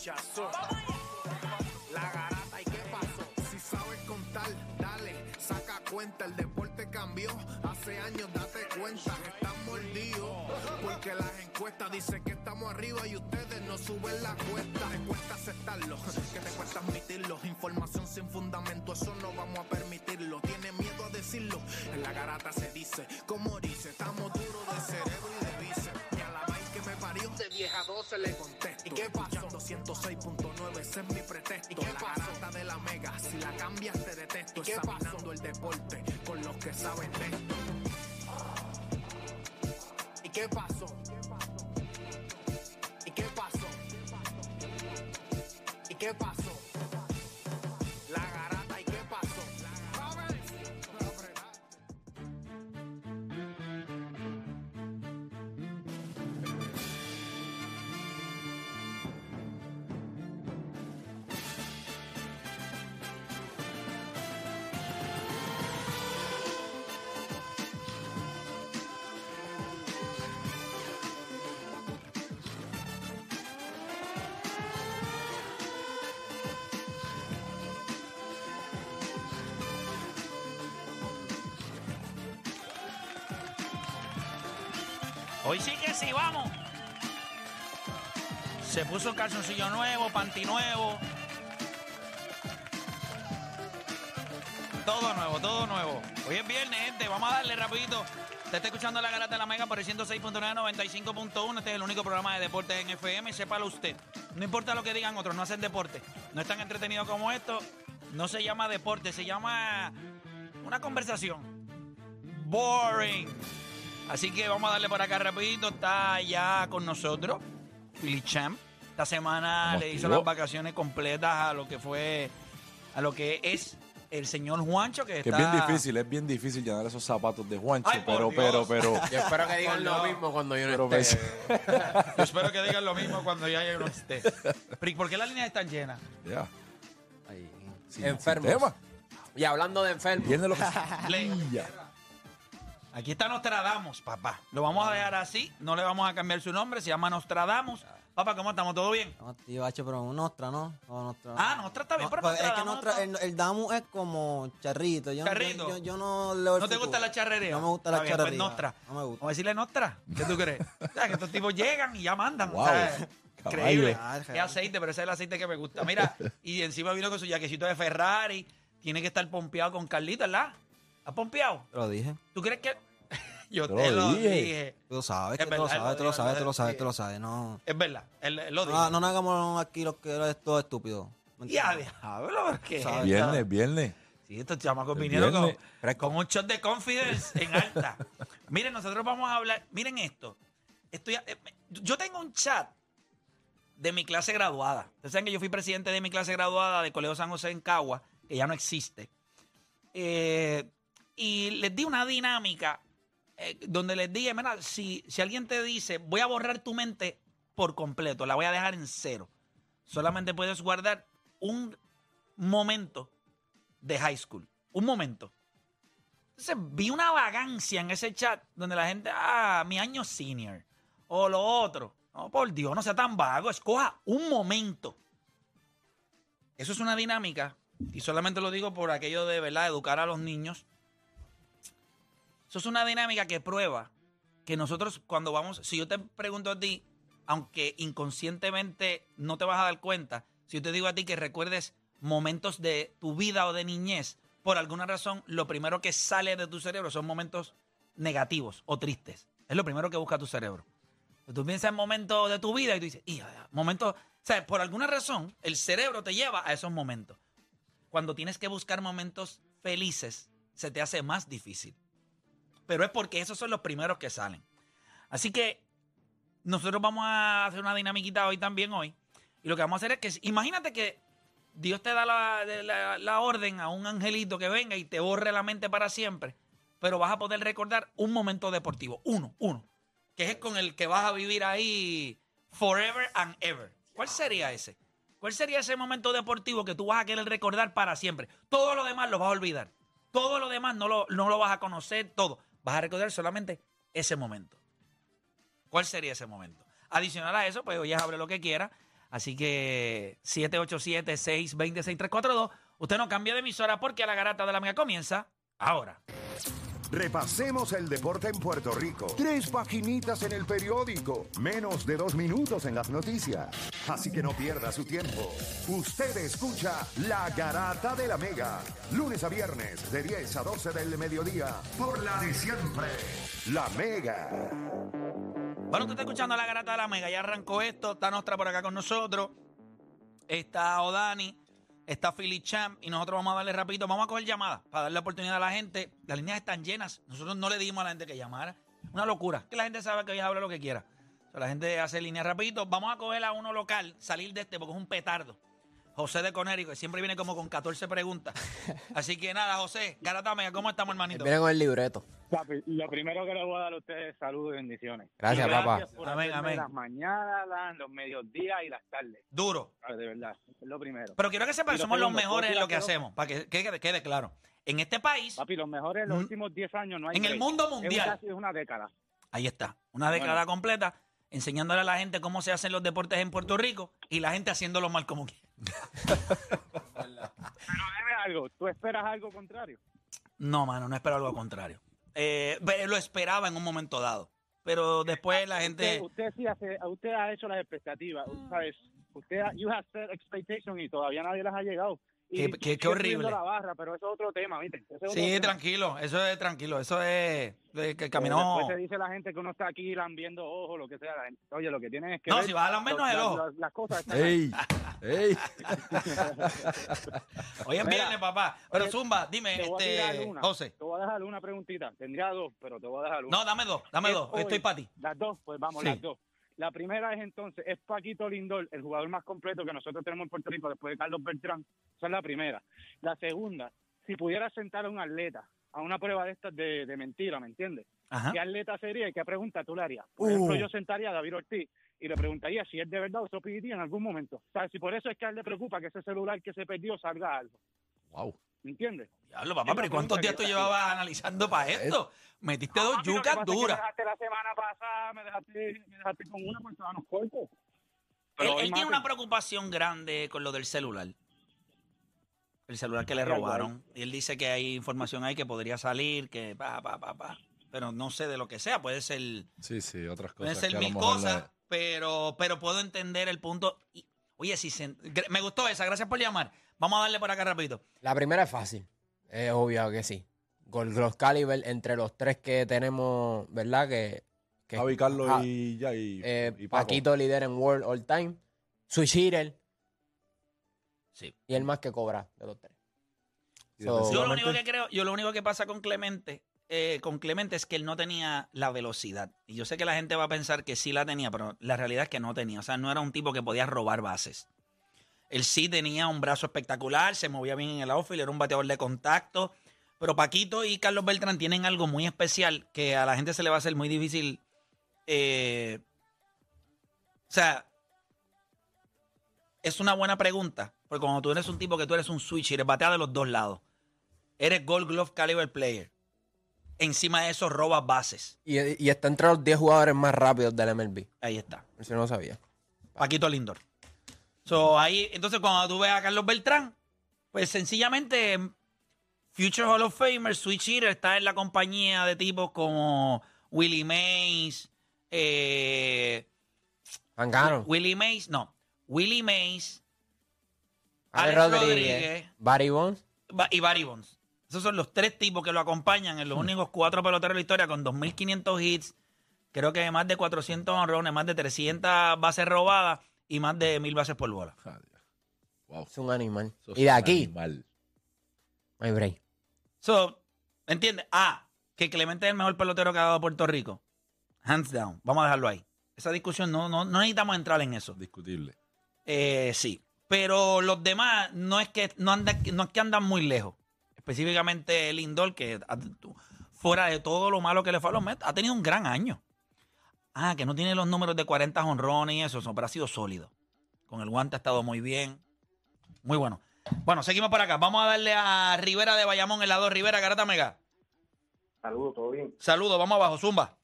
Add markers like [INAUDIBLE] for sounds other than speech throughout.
rechazó. La garata, ¿y qué pasó? Si sabes contar, dale, saca cuenta. El deporte cambió. Hace años, date cuenta que están mordidos. Porque las encuestas dicen que estamos arriba y ustedes no suben la cuesta. Te cuesta aceptarlo, que te cuesta admitirlo. Información sin fundamento, eso no vamos a permitirlo. Tiene miedo a decirlo. En la garata se dice, como dice, estamos duros de cerebro y de bíceps. Y a la vaina que me parió, de vieja 12 le contesto. ¿Y qué pasó? Si la cambias te detesto. ¿Y qué Examinando el deporte con los que saben de esto. ¿Y qué pasó? ¿Y qué pasó? ¿Y qué pasó? La Hoy sí que sí, vamos. Se puso calzoncillo nuevo, panty nuevo. Todo nuevo, todo nuevo. Hoy es viernes, gente. Vamos a darle rapidito. Te está escuchando la garata de la Mega por el 106.9, 95.1. Este es el único programa de deportes en FM. Sépalo usted. No importa lo que digan otros, no hacen deporte. No es tan entretenido como esto. No se llama deporte, se llama una conversación. Boring. Así que vamos a darle por acá rapidito. Está ya con nosotros Philly Champ. Esta semana le hizo las vacaciones completas a lo que fue, a lo que es el señor Juancho, que, Que está... es bien difícil, es bien difícil llenar esos zapatos de Juancho, Ay, pero, pero, pero, Yo espero que digan lo mismo cuando yo pero no esté. [LAUGHS] Yo espero que digan lo mismo cuando ya no esté. Pero, ¿y ¿Por qué las líneas están llenas? ya. Ahí. Sin- Enfermos. Y hablando de enfermos, lo que [LAUGHS] Le-. Aquí está Nostradamus, papá. Lo vamos a dejar así, no le vamos a cambiar su nombre, se llama Nostradamus. Papá, ¿cómo estamos? ¿Todo bien? No, tío, H, pero un Nostra, ¿no? Nostra. Ah, Nostra está bien, No, pero pues es que Nostra, no- el, el Damu es como charrito. Yo, Charrito. Yo, yo, yo no leo el ¿No te futuro. gusta la charrería? No me gusta Está la bien, pues, charrería. Nostra. No me gusta. Vamos a decirle Nostra. ¿Qué tú crees? [LAUGHS] O sea, que estos tipos llegan y ya mandan. Wow. o sea, Caballo. increíble. Ah, Qué real. aceite, pero ese es el aceite que me gusta. Mira, y encima vino con su jaquecito de Ferrari. Tiene que estar pompeado con Carlito, ¿verdad? ¿Has pompeado? Te lo dije. ¿Tú crees que.? [LAUGHS] Yo Te te, lo lo dije. dije. Tú lo sabes, que tú lo sabes, lo tú lo sabes, lo tú lo sabes, tú lo sabes. No, Es verdad. Él, él lo dijo. no, no nos hagamos aquí los que es todo estúpido. ¿Me Ya, diablo, ¿por qué? Sabes. Viernes, viernes. Sí, estos chamacos El vinieron con, viernes. con un shot de confidence en alta. [LAUGHS] miren, nosotros vamos a hablar. Miren esto. Estoy, eh, yo tengo un chat de mi clase graduada. Ustedes saben que yo fui presidente de mi clase graduada de Colegio San José en Cagua, que ya no existe. Eh, y les di una dinámica eh, donde les dije, mira, si, si alguien te dice, voy a borrar tu mente por completo, la voy a dejar en cero. Solamente puedes guardar un momento de high school. Un momento. Entonces vi una vagancia en ese chat donde la gente, ah, mi año senior. O lo otro. No, por Dios, no sea tan vago. Escoja un momento. Eso es una dinámica. Y solamente lo digo por aquello de, ¿verdad?, educar a los niños. Eso es una dinámica que prueba que nosotros cuando vamos, si yo te pregunto a ti, aunque inconscientemente no te vas a dar cuenta, si yo te digo a ti que recuerdes momentos de tu vida o de niñez, por alguna razón, lo primero que sale de tu cerebro son momentos negativos o tristes. Es lo primero que busca tu cerebro. Tú piensas en momentos de tu vida y tú dices, "Ih, momentos, o sea, por alguna razón, el cerebro te lleva a esos momentos. Cuando tienes que buscar momentos felices, se te hace más difícil. Pero es porque esos son los primeros que salen. Así que nosotros vamos a hacer una dinamiquita hoy también hoy. Y lo que vamos a hacer es que, imagínate que Dios te da la, la- orden a un angelito que venga y te borre la mente para siempre, pero vas a poder recordar un momento deportivo, uno, uno, que es con el que vas a vivir ahí forever and ever. ¿Cuál sería ese? ¿Cuál sería ese momento deportivo que tú vas a querer recordar para siempre? Todo lo demás lo vas a olvidar. Todo lo demás no lo, no lo vas a conocer, todo. Vas a recordar solamente ese momento. ¿Cuál sería ese momento? Adicional a eso, pues oye, hable lo que quiera. Así que 787-620-6342. Usted no cambia de emisora porque la garata de la mega comienza ahora. Repasemos el deporte en Puerto Rico. Tres paginitas en el periódico. Menos de dos minutos en las noticias. Así que no pierda su tiempo. Usted escucha La Garata de la Mega. Lunes a viernes de 10 a 12 del mediodía. Por la de siempre. La Mega. Bueno, usted está escuchando la garata de la mega. Ya arrancó esto. Está Nostra por acá con nosotros. Está Odani. Está Philly Champ. Y nosotros vamos a darle rapidito. Vamos a coger llamadas para darle oportunidad a la gente. Las líneas están llenas. Nosotros no le dimos a la gente que llamara. Una locura. Que la gente sabe que hoy habla lo que quiera. O sea, la gente hace líneas rapidito. Vamos a coger a uno local. Salir de este porque es un petardo. José de Conérico, que siempre viene como con 14 preguntas. [LAUGHS] Así que nada, José, Garata Mega, ¿cómo estamos, hermanito? Viene con el libreto. Papi, lo primero que les voy a dar a ustedes es saludos y bendiciones. Gracias, Y papá. por Amén, amén. Las mañanas, los mediodías y las tardes. Duro. ¿sabes? De verdad, es lo primero. Pero quiero que sepan somos los mejores en lo que ¿puedo decir hacemos, para que quede, quede claro. En este país, Papi, los mejores en los Mm. últimos 10 años no hay En el mundo Es mundial. casi es una década. ahí está, una década Bueno. completa enseñándole a la gente cómo se hacen los deportes en Puerto Rico y la gente haciéndolo mal como quiera. Pero dime algo, ¿tú esperas algo contrario? No, mano, no espero algo contrario. Eh, lo esperaba en un momento dado, pero después la gente... Usted, usted sí hace, usted ha hecho las expectativas, ¿sabes? Usted, ha- you have set expectations y todavía nadie las ha llegado. Y Qué- horrible. subiendo la barra, pero eso es otro tema, ¿viste? Ese es otro Sí, tema. tranquilo, eso es tranquilo, eso es que caminó... Después se dice la gente que uno está aquí lambiendo ojos, lo que sea. La gente- oye, lo que tienen es que. No, ver si vas a lambernos los- el las- ojo. las- las cosas están ahí. ¡Ey! ¡Ey! [LAUGHS] Hoy es viernes, papá. Pero oye, Zumba, dime, Te voy a este, una. José. Te voy a dejar una preguntita. Tendría dos, pero te voy a dejar una. No, dame dos, dame Es dos, hoy. estoy para ti. Las dos, pues vamos, Sí. las dos. La primera es entonces, es Paquito Lindor, el jugador más completo que nosotros tenemos en Puerto Rico después de Carlos Beltrán. Esa es la primera. La segunda, si pudieras sentar a un atleta a una prueba de estas de, de mentira, ¿me entiendes? Ajá. ¿Qué atleta sería y qué pregunta tú le harías? Por ejemplo, yo sentaría a David Ortiz y le preguntaría si es de verdad o en algún momento. O sea, si por eso es que a él le preocupa que ese celular que se perdió salga algo. ¡Wow! ¿Me entiendes? Diablo, papá, pero ¿y una cuántos días tú llevabas analizando para esto? Metiste dos Ah, que yucas pasa es que duras. Me dejaste la semana pasada, me dejaste, me dejaste con una por cortos. Él, Pero él hoy tiene una preocupación grande con lo del celular. El celular que le robaron. Y él dice que hay información ahí que podría salir, que pa, pa, pa, pa. Pero no sé de lo que sea. Puede ser, Sí, sí, otras cosas. ser a lo mil cosas, pero, pero puedo entender el punto. Y, oye, si se- me gustó esa. Gracias por llamar. Vamos a darle por acá rapidito. La primera es fácil. Es obvio que sí. Con los caliber entre los tres que tenemos, ¿verdad? Que, que Javi, Carlos Ja- y ya, y, eh, y. Paquito líder en World All Time. Switch hitter Sí. y el más que cobra de los tres. So- Yo lo único que creo, yo lo único que pasa con Clemente, eh, con Clemente es que él no tenía la velocidad. Y yo sé que la gente va a pensar que sí la tenía, pero la realidad es que no tenía. O sea, no era un tipo que podía robar bases. Él sí tenía un brazo espectacular, se movía bien en el outfield, era un bateador de contacto. Pero Paquito y Carlos Beltrán tienen algo muy especial que a la gente se le va a hacer muy difícil. eh, o sea, es una buena pregunta. Porque cuando tú eres un tipo que tú eres un switch y eres batea de los dos lados, eres Gold Glove Caliber Player. Encima de eso robas bases. Y, y está entre los 10 jugadores más rápidos del MLB. Ahí está. Eso no lo sabía. Paquito Lindor. So, ahí, entonces, cuando tú ves a Carlos Beltrán, pues sencillamente Future Hall of Famer, Switch Hitter, está en la compañía de tipos como Willie Mays, eh, Angano. Willie Mays, no, Willie Mays Alex Alex Rodríguez. Rodríguez. Barry Bonds. Y Barry Bonds. Esos son los tres tipos que lo acompañan en los únicos cuatro peloteros de la historia con 2.500 hits, creo que más de 400 honrones, más de 300 bases robadas y más de 1.000 bases por bola. Ah. Wow. Es un animal. Eso Y de aquí, animal. break. So, ¿entiendes? Ah, que Clemente es el mejor pelotero que ha dado Puerto Rico. Hands down. Vamos a dejarlo ahí. Esa discusión no, no, no necesitamos entrar en eso. Discutible. Eh, sí. Pero los demás no es que no andan, no es que andan muy lejos. Específicamente Lindor, que a- tú- fuera de todo lo malo que le fue a los Mets, ha tenido un gran año. Ah, que no tiene los números de 40 honrones y eso, pero ha sido sólido. Con el guante ha estado muy bien. Muy bueno. Bueno, seguimos por acá. Vamos a darle a Rivera de Bayamón, el lado Rivera, Garata Mega. Saludos, todo bien. Saludos, vamos abajo, Zumba.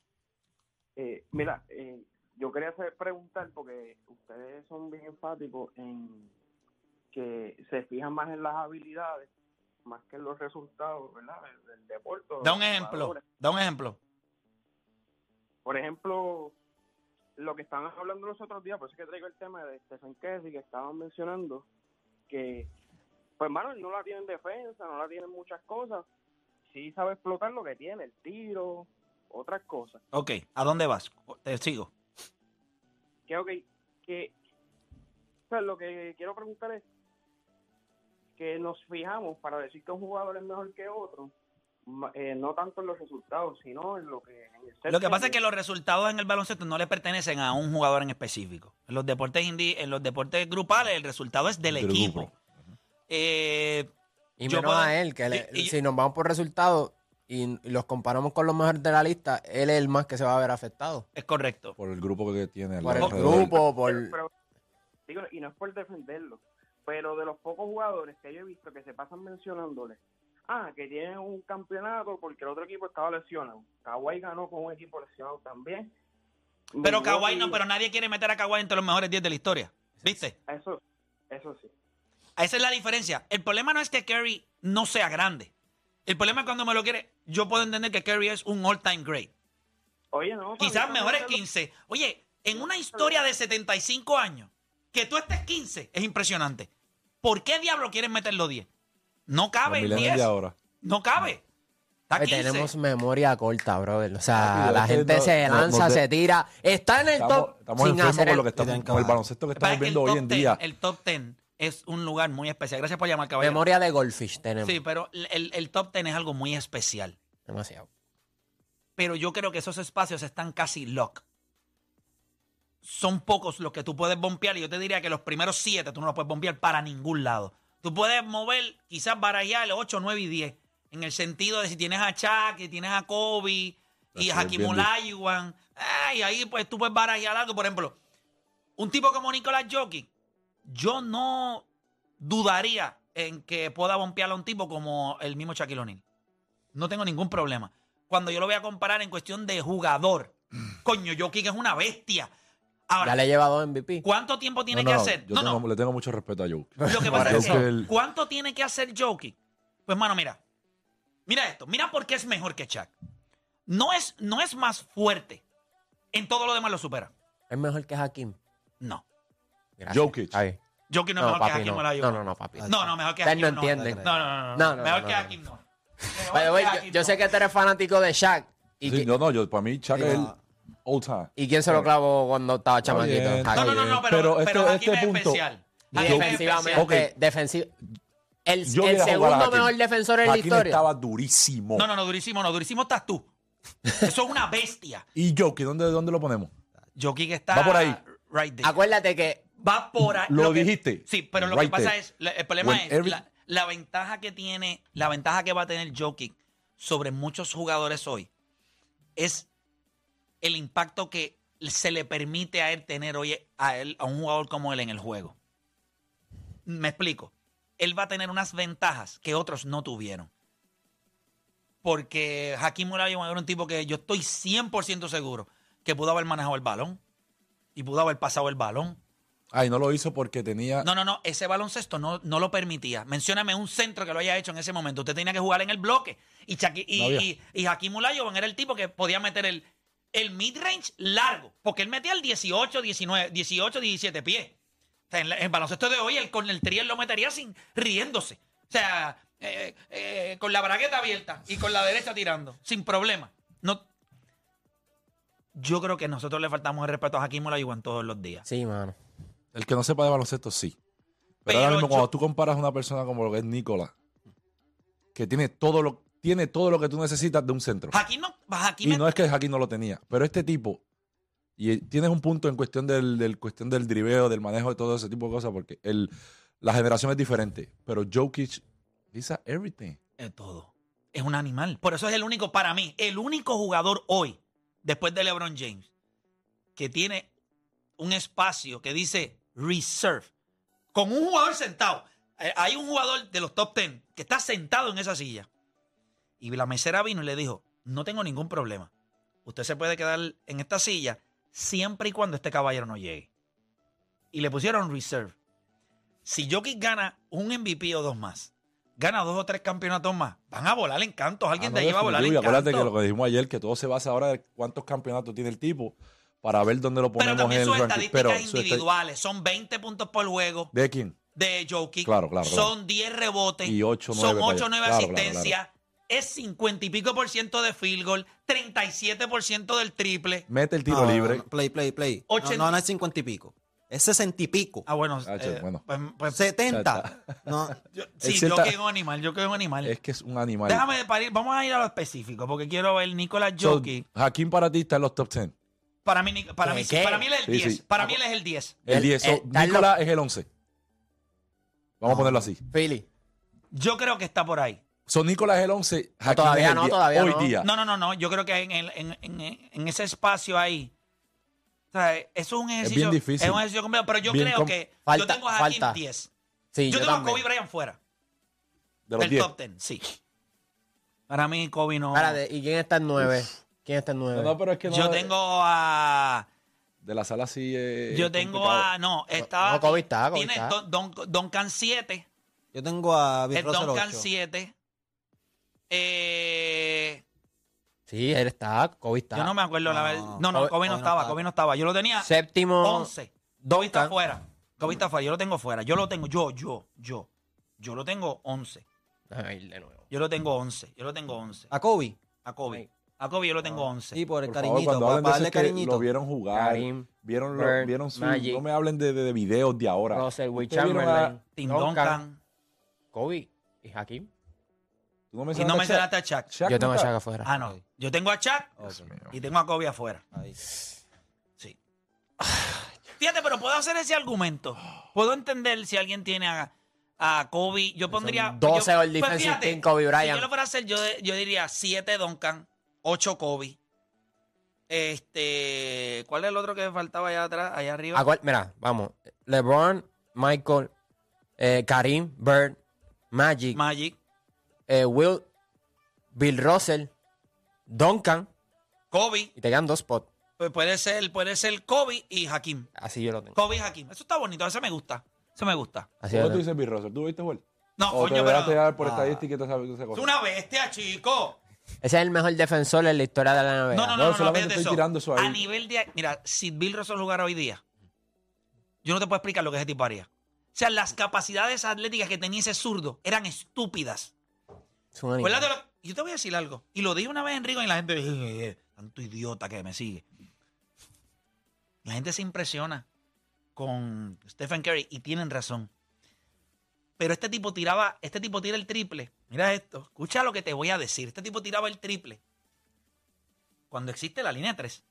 Eh, mira, eh, yo quería hacer, preguntar, porque ustedes son bien enfáticos en que se fijan más en las habilidades, más que en los resultados, ¿verdad? Del, deporte. Da un ejemplo. Da un ejemplo. Por ejemplo, lo que estaban hablando los otros días, por eso es que traigo el tema de Stephen Curry, que estaban mencionando que, pues, mano, no la tiene en defensa, no la tiene en muchas cosas. Sí sabe explotar lo que tiene, el tiro, otras cosas. Ok, ¿a dónde vas? Te sigo. que ok, que o sea, lo que quiero preguntar es que nos fijamos para decir que un jugador es mejor que otro, eh, no tanto en los resultados, sino en lo que en el ser Lo que pasa es que los resultados en el baloncesto no le pertenecen a un jugador en específico. En los deportes indi- en los deportes grupales, el resultado es del Del equipo. Eh, Y Yo menos puedo- a él, que le- y- y- si nos vamos por resultados y los comparamos con los mejores de la lista, él es el más que se va a ver afectado. es correcto. Por el grupo que tiene. Por el alrededor. grupo, por... Pero- pero- digo, y no es por defenderlo, pero de los pocos jugadores que yo he visto que se pasan mencionándole, ah, que tienen un campeonato porque el otro equipo estaba lesionado. Kawhi ganó con un equipo lesionado también. Pero Kawhi no, pero nadie quiere meter a Kawhi entre los mejores 10 de la historia. ¿Viste? Eso, eso sí. Esa es la diferencia. El problema no es que Curry no sea grande. El problema es cuando me lo quiere. Yo puedo entender que Curry es un all-time great. Oye, no. Quizás mejores los- 15. Oye, en una historia de 75 años, que tú estés 15 es impresionante. ¿Por qué diablo quieres meterlo 10? No cabe en millennials 10. de ahora. No cabe. Está Ay, 15. tenemos memoria corta, brother. O sea, Papi, la es que gente no- se no- lanza, no te- se tira. Está en el Estamos, top estamos sin enfermos hacer con el- lo que estamos, con el baloncesto que Lo que pasa estamos es que viendo el hoy top en 10, día. El top 10 es un lugar muy especial. Gracias por llamar, caballero. Memoria de Goldfish tenemos. Sí, pero el, el top 10 es algo muy especial. Demasiado. Pero yo creo que esos espacios están casi lock. Son pocos los que tú puedes bombear y yo te diría que los primeros 7 tú no los puedes bombear para ningún lado. Tú puedes mover, quizás barajar 8, 9 y 10. En el sentido de si tienes a Chuck, y tienes a Kobe y a Hakim Olajuwon. ay, ahí pues tú puedes barajar algo. Por ejemplo, un tipo como Nicolás Jokic, yo no dudaría en que pueda bombear a un tipo como el mismo Shaquille O'Neal. No tengo ningún problema. Cuando yo lo voy a comparar en cuestión de jugador, [CLEARS THROAT] coño, Jokic es una bestia. Ahora, Ya le lleva dos MVP. ¿cuánto tiempo tiene No, que hacer? Yo No, tengo- no. le tengo mucho respeto a Joe. Lo que [LAUGHS] pasa es que, Jokic- ¿cuánto tiene que hacer Jokic? Pues, mano, mira. Mira esto. Mira por qué es mejor que Chuck. No es, no es más fuerte. En todo lo demás lo supera. Es mejor que Hakim. No. Gracias. Jokic. Ahí. Jokic no es No, mejor que papi, Hakim no. Olajuwon. No, no, no, papi. No, no, mejor que Hakim no no. entienden. No, no, no, no. No, no, mejor no, que. Hakim no. Que yo, sé que tú eres fanático de Shaq. ¿Y, Sí, qui- no, no, yo, para mí, Chuck es el Ah. All time. ¿y quién se lo clavó cuando estaba chamaquito? No, no, no, no, pero, Pero pero, este- Hakim este es punto- especial. Y defensivamente, especial. Ok. defensivo. El, Yo el segundo mejor defensor en la historia. estaba durísimo. No, no, no, durísimo, no, durísimo estás tú. Eso es una bestia. [LAUGHS] ¿Y Jokic, ¿dónde, dónde lo ponemos? Jokic está Va por ahí. right there. Acuérdate que Va por ahí. Lo que- dijiste. Sí, pero lo Right que pasa there. es, el problema When es every- la, la ventaja que tiene, la ventaja que va a tener Jokic sobre muchos jugadores hoy es el impacto que se le permite a él tener hoy a él, a un jugador como él en el juego. Me explico. Él va a tener unas ventajas que otros no tuvieron. Porque Hakim Olajuwon era un tipo que yo estoy 100% seguro que pudo haber manejado el balón y pudo haber pasado el balón. Ay, no lo hizo porque tenía. No, no, no, ese baloncesto no, no lo permitía. Mencióname un centro que lo haya hecho en ese momento. Usted tenía que jugar en el bloque. Y, Shaqui- y, No había. y, y Hakim Olajuwon era el tipo que podía meter el, el mid-range largo. Porque él metía el 18, 19, 18, 17 pies. O sea, en, el baloncesto de hoy, él con el triel lo metería sin riéndose. O sea, eh, eh, con la bragueta abierta y con la derecha tirando, sin problema. No, yo creo que nosotros le faltamos el respeto a Hakim Olajuwon todos los días. Sí, mano. El que no sepa de baloncesto, sí. Pero, Pero ahora mismo, yo- cuando tú comparas a una persona como lo que es Nicolás, que tiene todo lo, tiene todo lo que tú necesitas de un centro. No, Y no es que Hakim no lo tenía, pero este tipo, y eh, tienes un punto en cuestión del, del cuestión del driveo, del manejo de todo ese tipo de cosas, porque el, la generación es diferente. Pero Jokic, he's a everything. es todo. Es un animal. Por eso es el único, para mí, el único jugador hoy, después de LeBron James, que tiene un espacio que dice reserve, con un jugador sentado. Eh, Hay un jugador de los top 10 que está sentado en esa silla. Y la mesera vino y le dijo, no tengo ningún problema. Usted se puede quedar en esta silla siempre y cuando este caballero no llegue. Y le pusieron reserve. Si Jokic gana un MVP o dos más, gana dos o tres campeonatos más, van a volar encantos. Alguien Ah, de no, ahí va a volar y acuérdate que encantos. lo que dijimos ayer, que todo se basa ahora de cuántos campeonatos tiene el tipo para ver dónde lo Pero ponemos en también el sus ranking. estadísticas Pero individuales son 20 puntos por juego ¿De quién? de Jokic. Claro, claro, claro. Son 10 rebotes. Y ocho, Son nueve para 8 o allá. 9 Claro, claro, asistencias. Es 50 y pico por ciento de field goal, 37 por ciento del triple. Mete el tiro No, libre. no, play, play, play. No, Ochenta- No, no es cincuenta y pico. Es sesenta y pico. Ah, bueno. Ah, eh, bueno. pues- pues- Setenta. [LAUGHS] No, yo- sí, yo cierta- que es un animal, yo que es un animal. Es que es un animal. Déjame para ir, vamos a ir a lo específico, porque quiero ver Nicolás So, Jokic. Hakim para ti está en los top 10. Para mí, para ¿Qué, mí, sí, para mí él es el Sí, 10. sí. Para mí él es el 10. El El- 10. So, el- está en Nicolás es el 11. Vamos a ponerlo así. Philly. Yo creo que está por ahí. So, Nicolás es el 11. Hakim todavía es el no, 10. todavía Hoy no. día. No, no, no, no. Yo creo que en, el- en, en- en ese espacio ahí. O sea, eso es un ejercicio. bien difícil. Es un ejercicio complejo. Pero yo Bien creo com- que yo Falta- tengo a Hakim falta. 10. Sí, yo yo, tengo a también. Kobe Bryant fuera. De los Del 10. top 10, sí. Para mí, Kobe no. Espérate, ¿y quién está en 9? ¿Quién está en 9? No, no, pero es que no. yo tengo a. De la sala sí. eh, Yo es tengo complicado. a. No, estaba. no, Kobe está, Kobe tiene está. Don, Don- Duncan 7. yo tengo a Bill El Russell Duncan 8. 7. Eh, Sí, él está. Kobe está. yo no me acuerdo la No, vez. No, no, Kobe- Kobe no Kobe estaba. Kobe no estaba. Yo lo tenía Séptimo. 11. Kobe está Duncan. fuera. Kobe está fuera. Yo lo tengo fuera. Yo lo tengo. Yo, yo, yo. Yo lo tengo 11. Déjame ir de nuevo. Yo lo tengo 11. Yo lo tengo 11. A Kobe. A Kobe. Ay. A Kobe yo lo tengo 11. Sí, por el Por favor, cariñito. cuando para, darle cariñito. lo vieron jugar. Karim, vieron, lo- Bird, vieron su. Magic. No me hablen de, de, de videos de ahora. Russell, Will Chamberlain, Tim Duncan. Kobe y Hakim. ¿Tú no Y no a mencionaste a Shaq? Shaq. Yo tengo a. Shaq afuera. Ah, no. Yo tengo a Shaq Dios mío. y tengo a Kobe afuera. Ahí. Sí. Fíjate, pero puedo hacer ese argumento. Puedo entender si alguien tiene a, a Kobe. Yo pondría. 12 yo- all defensive fíjate, team, Kobe Si Bryant. yo lo fuera a hacer, yo, yo diría 7 Duncan, 8 Kobe. Este. ¿Cuál es el otro que faltaba allá atrás, allá arriba? Mira, vamos. LeBron, Michael, eh, Karim, Bird, Magic, Magic, eh, Will, Bill Russell, Duncan. Kobe. Y te quedan dos spots. Pues puede ser, puede ser Kobe y Hakim. Así yo lo tengo. Kobe y Hakim. Eso está bonito, eso me gusta. Eso me gusta. Así ¿Por yo qué lo tú dices Bill Russell? ¿Tú viste, Will? No, O te coño, dejaste pero. dar por Ah. estadística y toda esa, esa Es cosa. una bestia, chico. Ese es el mejor defensor en la historia de la NBA. No, no, No, no, no, solamente estoy eso. tirando eso ahí. A nivel de. Mira, si Bill Russell jugara hoy día, yo no te puedo explicar lo que ese tipo haría. O sea, las capacidades atléticas que tenía ese zurdo eran estúpidas. Es un animal. Acuérdate lo- Yo te voy a decir algo. Y lo dije una vez en Rico y la gente. "Eh, eh, tanto idiota que me sigue. La gente se impresiona con Stephen Curry y tienen razón. Pero este tipo tiraba, este tipo tira el triple. Mira esto, escucha lo que te voy a decir. Este tipo tiraba el triple cuando existe la línea 3.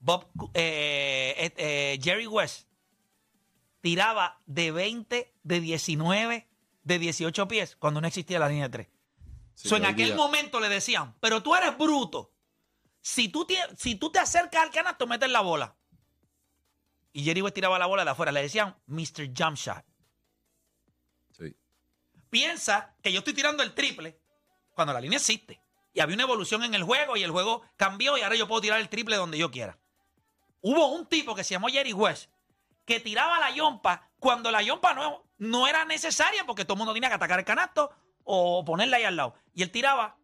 Bob, eh, eh, eh, Jerry West tiraba de 20, de 19, de 18 pies cuando no existía la línea 3. Sí, So, en aquel día- momento le decían, pero tú eres bruto. Si tú, tie- si tú te acercas al canasto, metes la bola. Y Jerry West tiraba la bola de afuera. Le decían Mr. Jump Shot. Sí. Piensa que yo estoy tirando el triple cuando la línea existe. Y había una evolución en el juego y el juego cambió y ahora yo puedo tirar el triple donde yo quiera. Hubo un tipo que se llamó Jerry West que tiraba la yompa cuando la yompa no, no era necesaria porque todo el mundo tenía que atacar el canasto o ponerla ahí al lado. Y él tiraba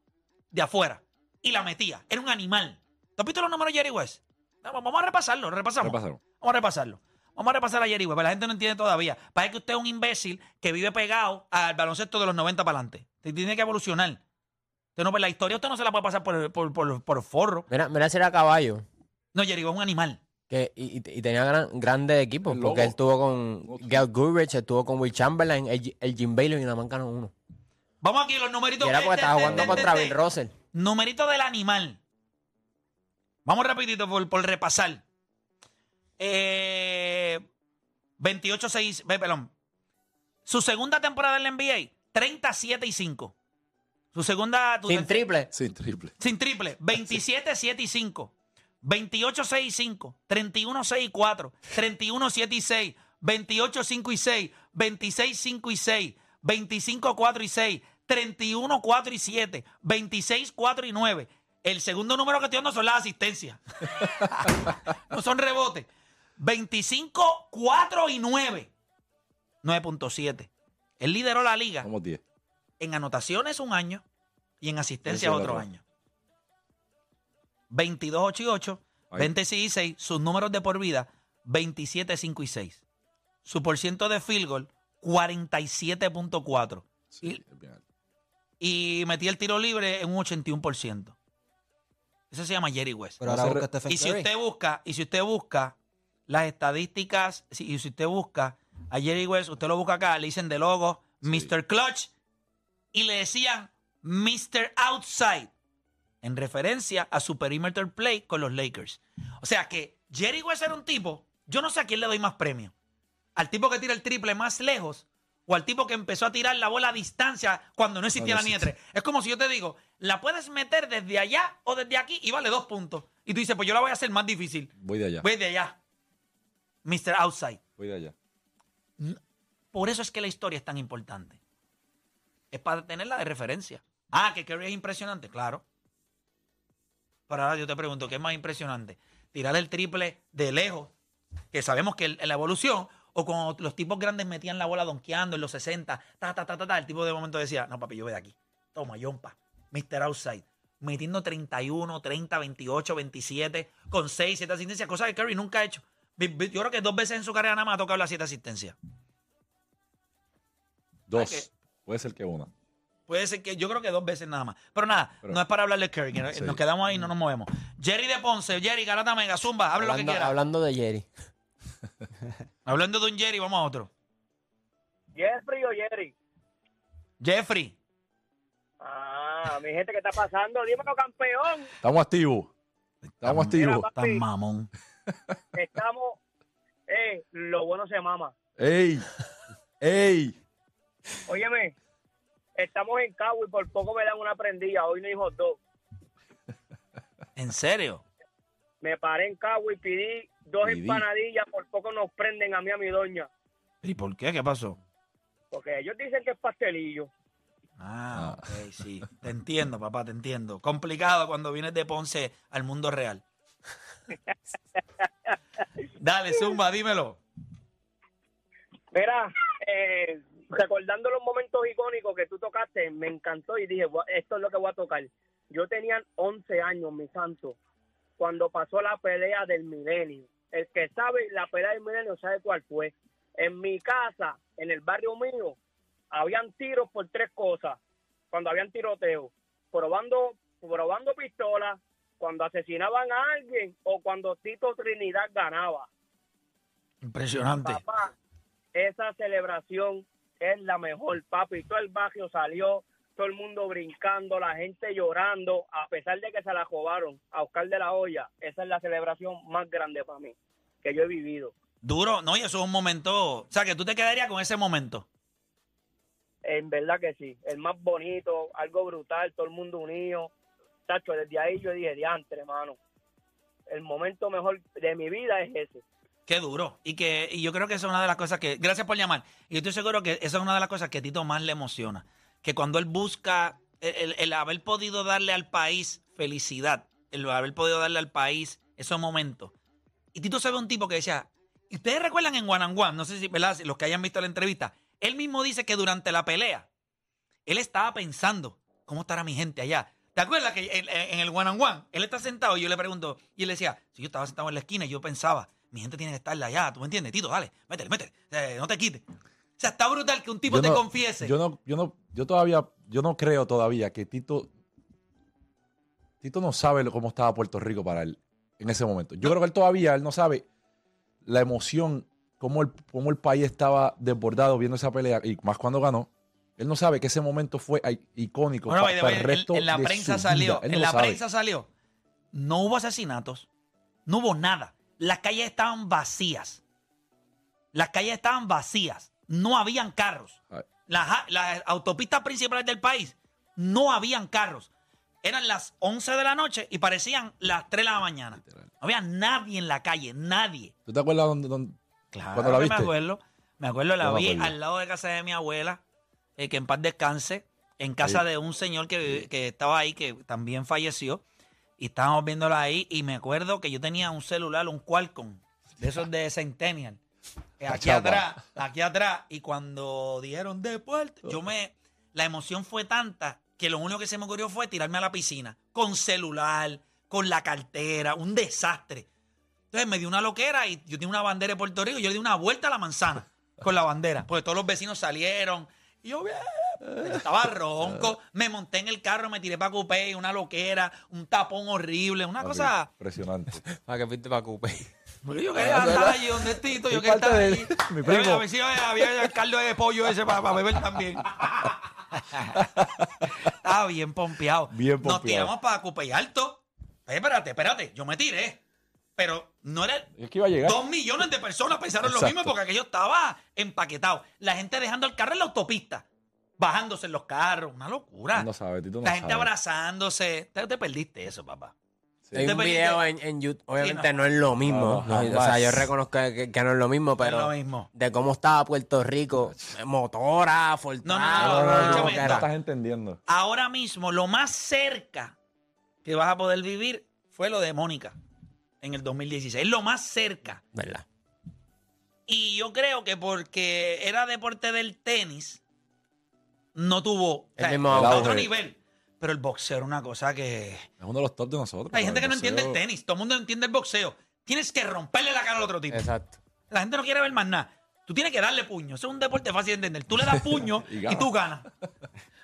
de afuera y la metía. Era un animal. ¿Tú has visto los números de Jerry West? No, Vamos a repasarlo, repasamos. Repásalo. Vamos a repasarlo. Vamos a repasar a Jerry West, pero la gente no entiende todavía. Parece que usted es un imbécil que vive pegado al baloncesto de los 90 para adelante. Tiene que evolucionar. Usted no, pues la historia usted no se la puede pasar por, por, por, por forro. Mira, mira si era caballo. No, Jerry West es un animal. Que, y, y- tenía gran- grandes equipos. Porque él estuvo con. Gail Goodrich, estuvo con Will Chamberlain, el, el Jim Bailey y nada más ganó uno. Vamos aquí, los numeritos. Y era porque de- estaba de- jugando de- contra de- Bill Russell. Numerito del animal. Vamos rapidito por, por repasar. Eh, 28-6, ve, perdón. Su segunda temporada en la NBA, 37 y 5. Su segunda... Sin triple. Sí, triple. Sin triple, 27, 7 y 5. 28, 6 y 5. 31, 6 y 4. 31, 7 y 6. 28, 5 y 6. 26, 5 y 6. 25, 4 y 6. 31, 4 y 7. 26, 4 y 9. El segundo número que estoy dando son las asistencias. [LAUGHS] no son rebotes. 25, 4 y 9. 9.7. Él lideró la liga Somos 10. en anotaciones un año y en asistencia otro. año. 22, 8 y 8, Ahí. 26 y 6. Sus números de por vida, 27, 5 y 6. Su por ciento de field goal, 47.4. Sí, Y-. Y metí el tiro libre en un 81%. Eso se llama Jerry West. Pero ahora busca Stephen Y si Curry. usted busca, y si usted busca las estadísticas, si, y si usted busca a Jerry West, usted lo busca acá, le dicen de logo Mr. Clutch y le decían Mr. Outside en referencia a su perimeter play con los Lakers. O sea que Jerry West era un tipo, yo no sé a quién le doy más premio. Al tipo que tira el triple más lejos o al tipo que empezó a tirar la bola a distancia cuando no existía la Cuando nietre. Es como si yo te digo, la puedes meter desde allá o desde aquí y vale dos puntos. Y tú dices, pues yo la voy a hacer más difícil. Voy de allá. Voy de allá. Mr. Outside. Voy de allá. Por eso es que la historia es tan importante. Es para tenerla de referencia. Ah, que Curry es impresionante, claro. Pero ahora yo te pregunto, ¿qué es más impresionante? ¿Tirar el triple de lejos, que sabemos que en la evolución, o cuando los tipos grandes metían la bola donkeando en los 60, ta, ta, ta, ta, ta, el tipo de momento decía, no papi, yo voy de aquí. Toma, yompa. Mr. Outside. Metiendo 31, 30, 28, 27, con 6, 7 asistencias, cosa que Curry nunca ha hecho. Yo creo que dos veces en su carrera nada más ha tocado las 7 asistencias. Dos. Puede ser que una. Puede ser que yo creo que dos veces nada más. Pero nada, Pero- no es para hablarle de Curry, que no- Sí. nos quedamos ahí y no nos movemos. Jerry de Ponce, Jerry, Garata Mega, Zumba, hable lo que Hablando, quiera. hablando de Jerry. [LAUGHS] Hablando de un Jerry, vamos a otro. Jeffrey o Jerry. Jeffrey, Ah, mi gente, ¿qué está pasando? Dímelo, campeón. Estamos activos. Estamos activos. Mira, tan mamón. [LAUGHS] Estamos. Eh, lo bueno se mama. ¡Ey! ¡Ey! Óyeme, estamos en Cabo y por poco me dan una prendida. Hoy no hijo dos. [LAUGHS] ¿En serio? Me paré en Cabo y pedí dos Pidí. empanadillas. Por poco nos prenden a mí y a mi doña. ¿Y por qué? ¿Qué pasó? Porque ellos dicen que es pastelillo. Ah, Ah. ok, sí. [LAUGHS] Te entiendo, papá, te entiendo. Complicado cuando vienes de Ponce al mundo real. [LAUGHS] Dale, Zumba, dímelo. Mira, eh, recordando los momentos icónicos que tú tocaste, me encantó y dije, "Gua- esto es lo que voy a tocar. Yo tenía 11 años, mi santo, cuando pasó la pelea del milenio. El que sabe la pelea del milenio sabe cuál fue. En mi casa, en el barrio mío, habían tiros por tres cosas. Cuando habían tiroteo, probando, probando pistolas, cuando asesinaban a alguien o cuando Tito Trinidad ganaba. Impresionante. Papá, esa celebración es la mejor, papi. Todo el barrio salió, todo el mundo brincando, la gente llorando, a pesar de que se la robaron a Oscar de la Hoya. Esa es la celebración más grande para mí que yo he vivido. Duro, no, y eso es un momento. O sea, que tú te quedarías con ese momento. En verdad que sí, el más bonito, algo brutal, todo el mundo unido. Tacho, desde ahí yo dije, diantre, hermano. El momento mejor de mi vida es ese. Qué duro. Y que y yo creo que esa es una de las cosas que. Gracias por llamar. Y estoy seguro que esa es una de las cosas que a Tito más le emociona. Que cuando él busca el, haber podido darle al país felicidad, el haber podido darle al país esos momentos. Y Tito se ve un tipo que decía. Ustedes recuerdan en One, no sé si, ¿verdad? Los que hayan visto la entrevista, él mismo dice que durante la pelea, él estaba pensando, ¿cómo estará mi gente allá? ¿Te acuerdas que en, el one on one, él está sentado y yo le pregunto, y él decía, si yo estaba sentado en la esquina y yo pensaba, mi gente tiene que estar allá, ¿tú me entiendes? Tito, dale, métele, métele, no te quites. O sea, está brutal que un tipo Yo te no- confiese. Yo no, yo no, yo todavía, yo no creo todavía que Tito, Tito no sabe cómo estaba Puerto Rico para él en ese momento. Yo creo que él todavía, él no sabe la emoción, cómo el, cómo el país estaba desbordado viendo esa pelea, y más cuando ganó. Él no sabe que ese momento fue icónico Bueno, para way, el en- resto en, la de prensa su salió, vida. Él en no la prensa salió, no hubo asesinatos, no hubo nada. Las calles estaban vacías. Las calles estaban vacías. No habían carros. Las, autopistas principales del país no habían carros. Eran las 11 de la noche y parecían las 3 de la mañana. No había nadie en la calle, nadie. ¿Tú te acuerdas dónde, dónde- Claro ¿Cuándo la viste? me acuerdo. Me acuerdo, la vi al lado de casa de mi abuela, eh, que en paz descanse, en casa de un señor que, que estaba ahí, que también falleció. Y estábamos viéndolo ahí y me acuerdo que yo tenía un celular, un Qualcomm, de esos de Centennial. eh, Aquí atrás, aquí atrás. Y cuando dijeron deporte, yo me. La emoción fue tanta que lo único que se me ocurrió fue tirarme a la piscina. Con celular, con la cartera, un desastre. Entonces me dio una loquera y yo tenía una bandera de Puerto Rico y yo le di una vuelta a la manzana con la bandera. Porque todos los vecinos salieron. Y yo, estaba ronco. Me monté en el carro, me tiré para Coupé, una loquera, un tapón horrible, una cosa. Impresionante. [LAUGHS] Para que fuiste para Coupé. Porque yo quería estar allí donde Tito, yo Es quería estar allí. mi primo. A ver si había el caldo de pollo ese para, beber también. [LAUGHS] Estaba bien pompeado. Bien Nos pompeado. tiramos para Coupé Alto. Eh, espérate, espérate, yo me tiré. Pero no era. Es que iba a llegar. Dos millones de personas pensaron lo mismo porque aquello estaba empaquetado. La gente dejando el carro en la autopista, bajándose en los carros, una locura. No sabe, Tito no la gente abrazándose. Te, te perdiste eso, papá. Sí. Hay Te un video en, en YouTube. Obviamente no. no. es lo mismo. No, ¿no? O jamás. sea, yo reconozco que, que no es lo mismo, pero lo mismo. de cómo estaba Puerto Rico, motora, No, no, no, No, no, no, escúchame no esto. estás entendiendo. Ahora mismo, lo más cerca que vas a poder vivir fue lo de Mónica en el 2016. Es lo más cerca. ¿Verdad? Y yo creo que porque era deporte del tenis, no tuvo o sea, El mismo a auge. otro nivel. Pero el boxeo era una cosa que... Es uno de los top de nosotros. Hay gente que no entiende el tenis. Todo el mundo entiende el boxeo. Tienes que romperle la cara al otro tipo. Exacto. La gente no quiere ver más nada. Tú tienes que darle puño. Eso es un deporte fácil de entender. Tú le das [LAUGHS] puño Y y, gana. tú ganas.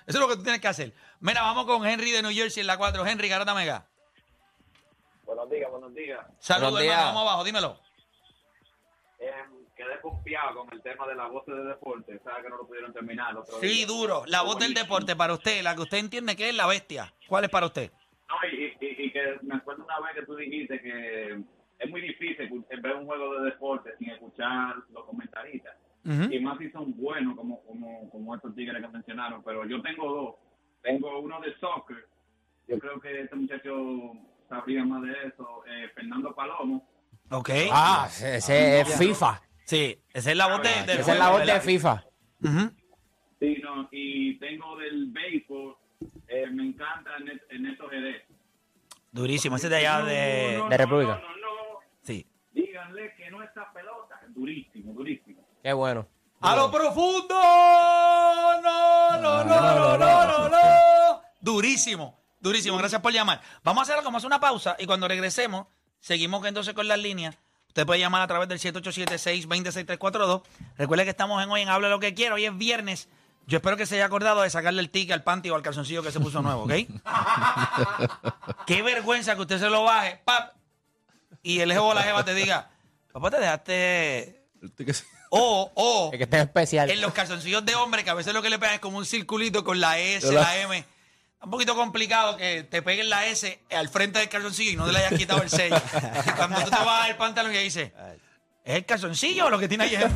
Eso es lo que tú tienes que hacer. Mira, vamos con Henry de New Jersey en la 4. Henry, Garata Mega. Buenos días, buenos días. Saludos, Buenos días. hermano. Vamos abajo, dímelo. Eh, quedé confiado con el tema de la voz de deporte. Sabes que no lo pudieron terminar. el otro Sí, día. duro. La voz del deporte para usted, la que usted entiende que es la bestia. ¿Cuál es para usted? No, y, y- y que me acuerdo una vez que tú dijiste que es muy difícil escu- ver un juego de deporte sin escuchar los comentaristas. Y más si son buenos como, como, como estos tigres que mencionaron. Pero yo tengo dos. Tengo uno de soccer. Yo creo que este muchacho sabría más de eso. Eh, Fernando Palomo. Ok. Ah, ese, ese es FIFA. Sí, esa es la voz de, del Esa es la voz de ¿verdad? FIFA. Sí, no, y tengo del béisbol. Eh, me encanta Ernesto Jerez. Durísimo. Ese de allá de... No, no, de República. No, no, no. Sí. Díganle que no está pelota. Durísimo, durísimo. Qué bueno. ¡A lo profundo! No, no, no, no, no, no, no. Durísimo, durísimo. Gracias por llamar. Vamos a hacer algo, vamos a hacer una pausa y cuando regresemos, seguimos entonces con las líneas. Usted puede llamar a través del 787-620-6342. Recuerde que estamos en hoy en Habla lo que quiero. Hoy es viernes. Yo espero que se haya acordado de sacarle el ticket al panty o al calzoncillo que se puso nuevo, ¿ok? [LAUGHS] Qué vergüenza que usted se lo baje, pap, y el jevo o la jeva te diga, papá, te dejaste... O, o, Es que este es especial. en los calzoncillos de hombre, que a veces lo que le pegan es como un circulito con la S, La- la M. Un poquito complicado que te peguen la S al frente del calzoncillo y no le hayas quitado el sello. [LAUGHS] Cuando tú te vas al pantalón y dices, ¿es el calzoncillo o lo que tiene ahí es [LAUGHS] el